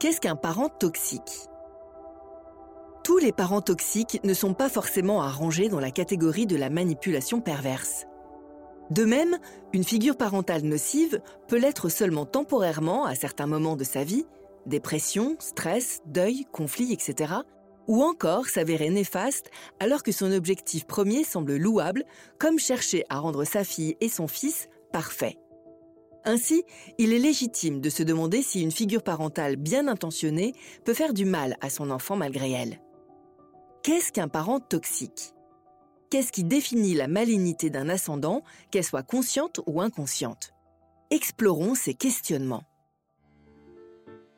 Qu'est-ce qu'un parent toxique? Tous les parents toxiques ne sont pas forcément à ranger dans la catégorie de la manipulation perverse. De même, une figure parentale nocive peut l'être seulement temporairement à certains moments de sa vie, dépression, stress, deuil, conflit, etc., ou encore s'avérer néfaste alors que son objectif premier semble louable, comme chercher à rendre sa fille et son fils parfaits. Ainsi, il est légitime de se demander si une figure parentale bien intentionnée peut faire du mal à son enfant malgré elle. Qu'est-ce qu'un parent toxique? Qu'est-ce qui définit la malignité d'un ascendant, qu'elle soit consciente ou inconsciente? Explorons ces questionnements.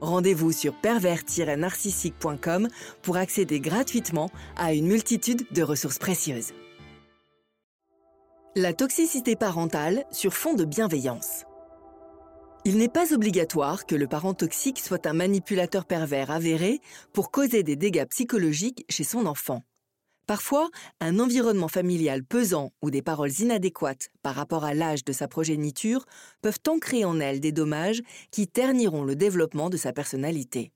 Rendez-vous sur pervers-narcissique.com pour accéder gratuitement à une multitude de ressources précieuses. La toxicité parentale sur fond de bienveillance. Il n'est pas obligatoire que le parent toxique soit un manipulateur pervers avéré pour causer des dégâts psychologiques chez son enfant. Parfois, un environnement familial pesant ou des paroles inadéquates par rapport à l'âge de sa progéniture peuvent ancrer en elle des dommages qui terniront le développement de sa personnalité.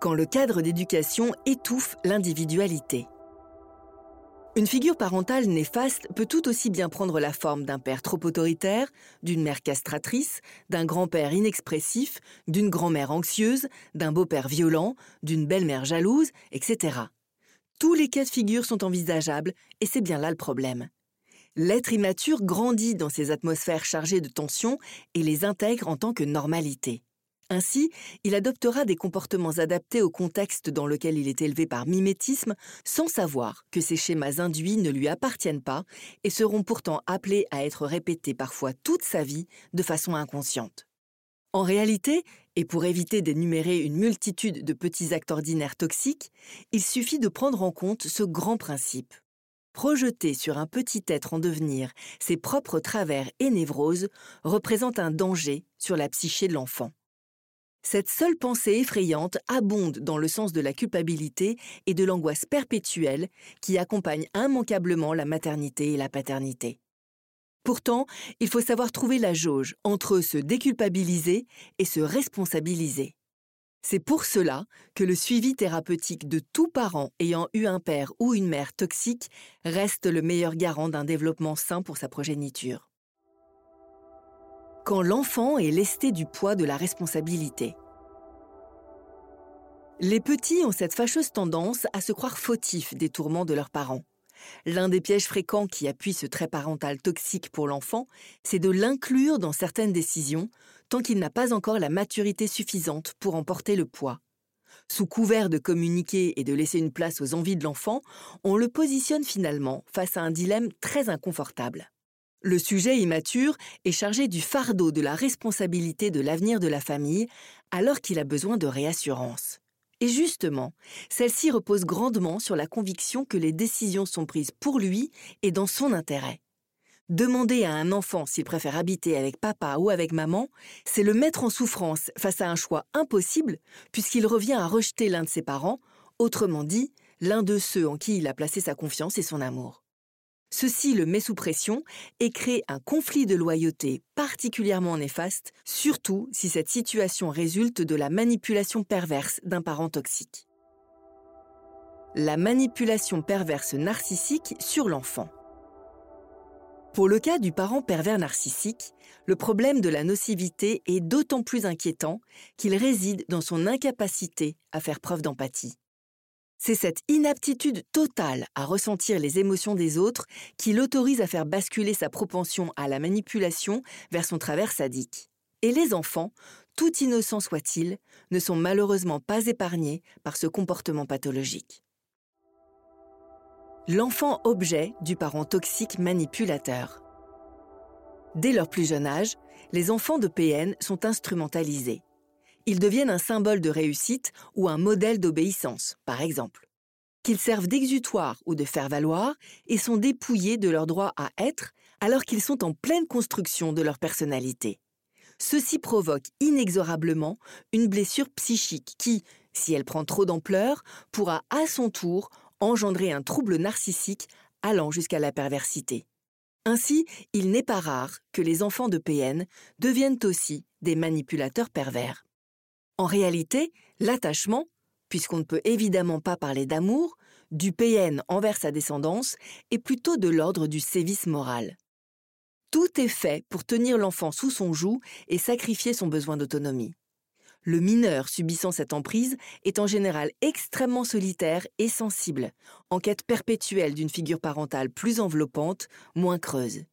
Quand le cadre d'éducation étouffe l'individualité. Une figure parentale néfaste peut tout aussi bien prendre la forme d'un père trop autoritaire, d'une mère castratrice, d'un grand-père inexpressif, d'une grand-mère anxieuse, d'un beau-père violent, d'une belle-mère jalouse, etc. Tous les cas de figure sont envisageables et c'est bien là le problème. L'être immature grandit dans ces atmosphères chargées de tensions et les intègre en tant que normalité. Ainsi, il adoptera des comportements adaptés au contexte dans lequel il est élevé par mimétisme, sans savoir que ces schémas induits ne lui appartiennent pas et seront pourtant appelés à être répétés parfois toute sa vie de façon inconsciente. En réalité, et pour éviter d'énumérer une multitude de petits actes ordinaires toxiques, il suffit de prendre en compte ce grand principe. Projeter sur un petit être en devenir ses propres travers et névroses représente un danger sur la psyché de l'enfant. Cette seule pensée effrayante abonde dans le sens de la culpabilité et de l'angoisse perpétuelle qui accompagne immanquablement la maternité et la paternité. Pourtant, il faut savoir trouver la jauge entre se déculpabiliser et se responsabiliser. C'est pour cela que le suivi thérapeutique de tout parent ayant eu un père ou une mère toxique reste le meilleur garant d'un développement sain pour sa progéniture. Quand l'enfant est lesté du poids de la responsabilité. Les petits ont cette fâcheuse tendance à se croire fautifs des tourments de leurs parents. L'un des pièges fréquents qui appuie ce trait parental toxique pour l'enfant, c'est de l'inclure dans certaines décisions tant qu'il n'a pas encore la maturité suffisante pour en porter le poids. Sous couvert de communiquer et de laisser une place aux envies de l'enfant, on le positionne finalement face à un dilemme très inconfortable. Le sujet immature est chargé du fardeau de la responsabilité de l'avenir de la famille alors qu'il a besoin de réassurance. Et justement, celle-ci repose grandement sur la conviction que les décisions sont prises pour lui et dans son intérêt. Demander à un enfant s'il préfère habiter avec papa ou avec maman, c'est le mettre en souffrance face à un choix impossible, puisqu'il revient à rejeter l'un de ses parents, autrement dit, l'un de ceux en qui il a placé sa confiance et son amour. Ceci le met sous pression et crée un conflit de loyauté particulièrement néfaste, surtout si cette situation résulte de la manipulation perverse d'un parent toxique. La manipulation perverse narcissique sur l'enfant. Pour le cas du parent pervers narcissique, le problème de la nocivité est d'autant plus inquiétant qu'il réside dans son incapacité à faire preuve d'empathie. C'est cette inaptitude totale à ressentir les émotions des autres qui l'autorise à faire basculer sa propension à la manipulation vers son travers sadique. Et les enfants, tout innocents soient-ils, ne sont malheureusement pas épargnés par ce comportement pathologique. L'enfant objet du parent toxique manipulateur. Dès leur plus jeune âge, les enfants de PN sont instrumentalisés Ils deviennent un symbole de réussite ou un modèle d'obéissance, par exemple. Qu'ils servent d'exutoire ou de faire-valoir et sont dépouillés de leur droit à être alors qu'ils sont en pleine construction de leur personnalité. Ceci provoque inexorablement une blessure psychique qui, si elle prend trop d'ampleur, pourra à son tour engendrer un trouble narcissique allant jusqu'à la perversité. Ainsi, il n'est pas rare que les enfants de PN deviennent aussi des manipulateurs pervers. En réalité, l'attachement, puisqu'on ne peut évidemment pas parler d'amour, du PN envers sa descendance est plutôt de l'ordre du sévice moral. Tout est fait pour tenir l'enfant sous son joug et sacrifier son besoin d'autonomie. Le mineur subissant cette emprise est en général extrêmement solitaire et sensible, en quête perpétuelle d'une figure parentale plus enveloppante, moins creuse.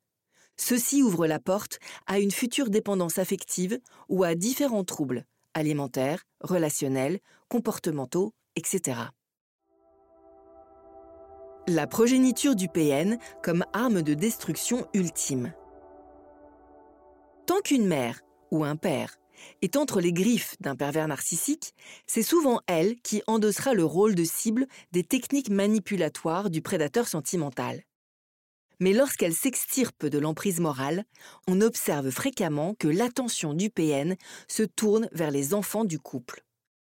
Ceci ouvre la porte à une future dépendance affective ou à différents troubles, alimentaires, relationnels, comportementaux, etc. La progéniture du PN comme arme de destruction ultime. Tant qu'une mère ou un père est entre les griffes d'un pervers narcissique, c'est souvent elle qui endossera le rôle de cible des techniques manipulatoires du prédateur sentimental. Mais lorsqu'elle s'extirpe de l'emprise morale, on observe fréquemment que l'attention du PN se tourne vers les enfants du couple.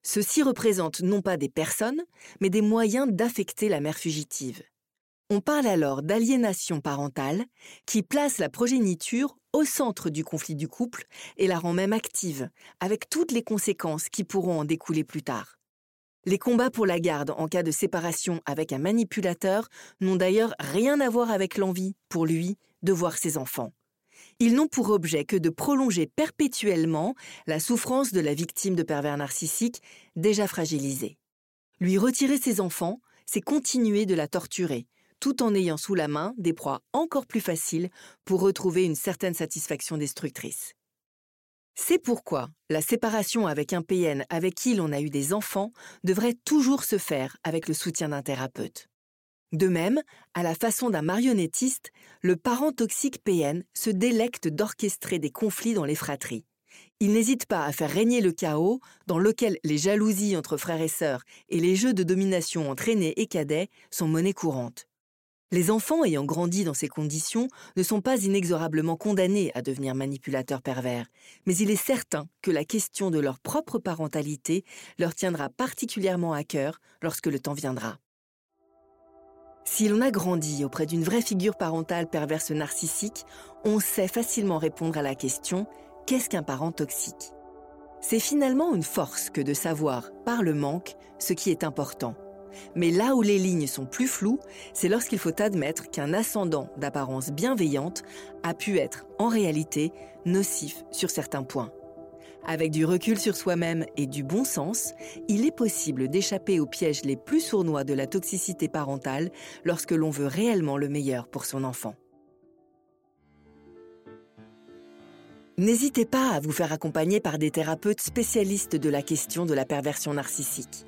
Ceux-ci représentent non pas des personnes, mais des moyens d'affecter la mère fugitive. On parle alors d'aliénation parentale qui place la progéniture au centre du conflit du couple et la rend même active, avec toutes les conséquences qui pourront en découler plus tard. Les combats pour la garde en cas de séparation avec un manipulateur n'ont d'ailleurs rien à voir avec l'envie, pour lui, de voir ses enfants. Ils n'ont pour objet que de prolonger perpétuellement la souffrance de la victime de pervers narcissiques déjà fragilisée. Lui retirer ses enfants, c'est continuer de la torturer, tout en ayant sous la main des proies encore plus faciles pour retrouver une certaine satisfaction destructrice. C'est pourquoi la séparation avec un PN avec qui l'on a eu des enfants devrait toujours se faire avec le soutien d'un thérapeute. De même, à la façon d'un marionnettiste, le parent toxique PN se délecte d'orchestrer des conflits dans les fratries. Il n'hésite pas à faire régner le chaos dans lequel les jalousies entre frères et sœurs et les jeux de domination entre aînés et cadets sont monnaie courante. Les enfants ayant grandi dans ces conditions ne sont pas inexorablement condamnés à devenir manipulateurs pervers, mais il est certain que la question de leur propre parentalité leur tiendra particulièrement à cœur lorsque le temps viendra. Si l'on a grandi auprès d'une vraie figure parentale perverse narcissique, on sait facilement répondre à la question qu'est-ce qu'un parent toxique? C'est finalement une force que de savoir, par le manque, ce qui est important mais là où les lignes sont plus floues, c'est lorsqu'il faut admettre qu'un ascendant d'apparence bienveillante a pu être, en réalité, nocif sur certains points. Avec du recul sur soi-même et du bon sens, il est possible d'échapper aux pièges les plus sournois de la toxicité parentale lorsque l'on veut réellement le meilleur pour son enfant. N'hésitez pas à vous faire accompagner par des thérapeutes spécialistes de la question de la perversion narcissique.